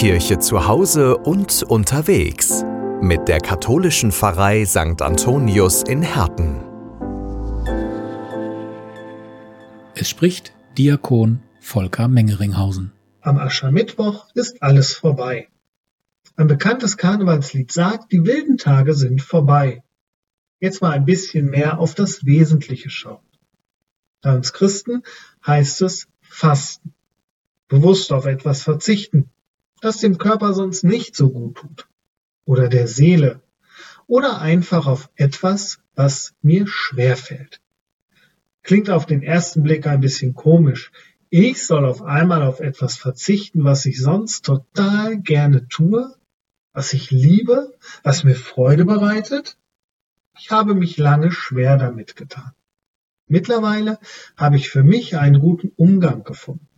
Kirche zu Hause und unterwegs mit der katholischen Pfarrei St. Antonius in Herten. Es spricht Diakon Volker Mengeringhausen. Am Aschermittwoch ist alles vorbei. Ein bekanntes Karnevalslied sagt, die wilden Tage sind vorbei. Jetzt mal ein bisschen mehr auf das Wesentliche schauen. Bei uns Christen heißt es Fasten. Bewusst auf etwas verzichten, das dem Körper sonst nicht so gut tut. Oder der Seele. Oder einfach auf etwas, was mir schwerfällt. Klingt auf den ersten Blick ein bisschen komisch. Ich soll auf einmal auf etwas verzichten, was ich sonst total gerne tue, was ich liebe, was mir Freude bereitet? Ich habe mich lange schwer damit getan. Mittlerweile habe ich für mich einen guten Umgang gefunden.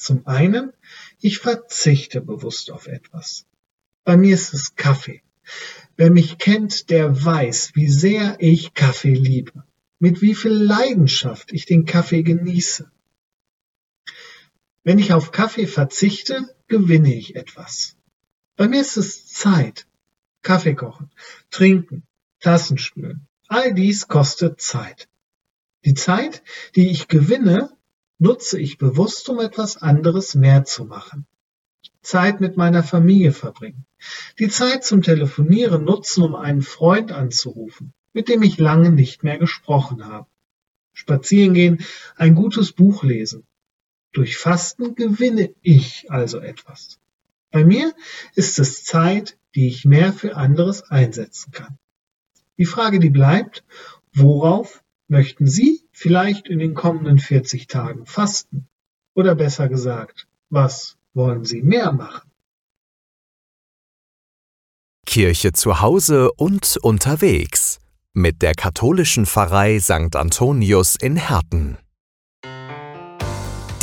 Zum einen, ich verzichte bewusst auf etwas. Bei mir ist es Kaffee. Wer mich kennt, der weiß, wie sehr ich Kaffee liebe, mit wie viel Leidenschaft ich den Kaffee genieße. Wenn ich auf Kaffee verzichte, gewinne ich etwas. Bei mir ist es Zeit. Kaffee kochen, trinken, Tassen spülen. All dies kostet Zeit. Die Zeit, die ich gewinne, nutze ich bewusst, um etwas anderes mehr zu machen. Zeit mit meiner Familie verbringen. Die Zeit zum Telefonieren nutzen, um einen Freund anzurufen, mit dem ich lange nicht mehr gesprochen habe. Spazieren gehen, ein gutes Buch lesen. Durch Fasten gewinne ich also etwas. Bei mir ist es Zeit, die ich mehr für anderes einsetzen kann. Die Frage, die bleibt, worauf möchten Sie vielleicht in den kommenden 40 Tagen fasten? Oder besser gesagt, was wollen Sie mehr machen? Kirche zu Hause und unterwegs mit der katholischen Pfarrei St. Antonius in Herten.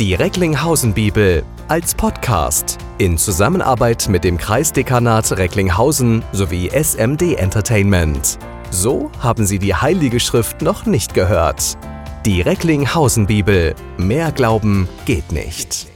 Die Recklinghausen Bibel als Podcast in Zusammenarbeit mit dem Kreisdekanat Recklinghausen sowie SMD Entertainment. So haben Sie die Heilige Schrift noch nicht gehört. Die Recklinghausen Bibel. Mehr Glauben geht nicht.